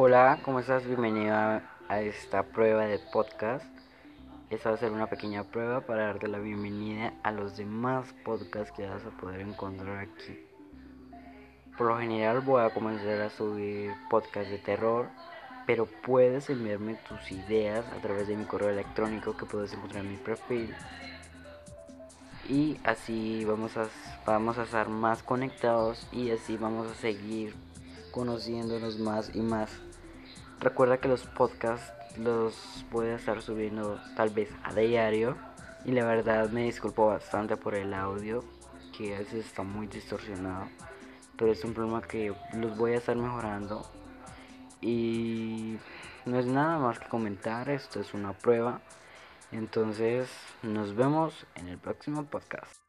Hola, ¿cómo estás? Bienvenido a, esta prueba de podcast. Esta va a ser una pequeña prueba para darte la bienvenida a los demás podcasts que vas a poder encontrar aquí. Por lo general voy a comenzar a subir podcasts de terror, pero puedes enviarme tus ideas a través de mi correo electrónico que puedes encontrar en mi perfil. Y así vamos a, vamos a estar más conectados y así vamos a seguir conociéndonos más y más. Recuerda que los podcasts los voy a estar subiendo tal vez a diario. Y la verdad me disculpo bastante por el audio, que a veces está muy distorsionado. Pero es un problema que los voy a estar mejorando. Y no es nada más que comentar, esto es una prueba. Entonces nos vemos en el próximo podcast.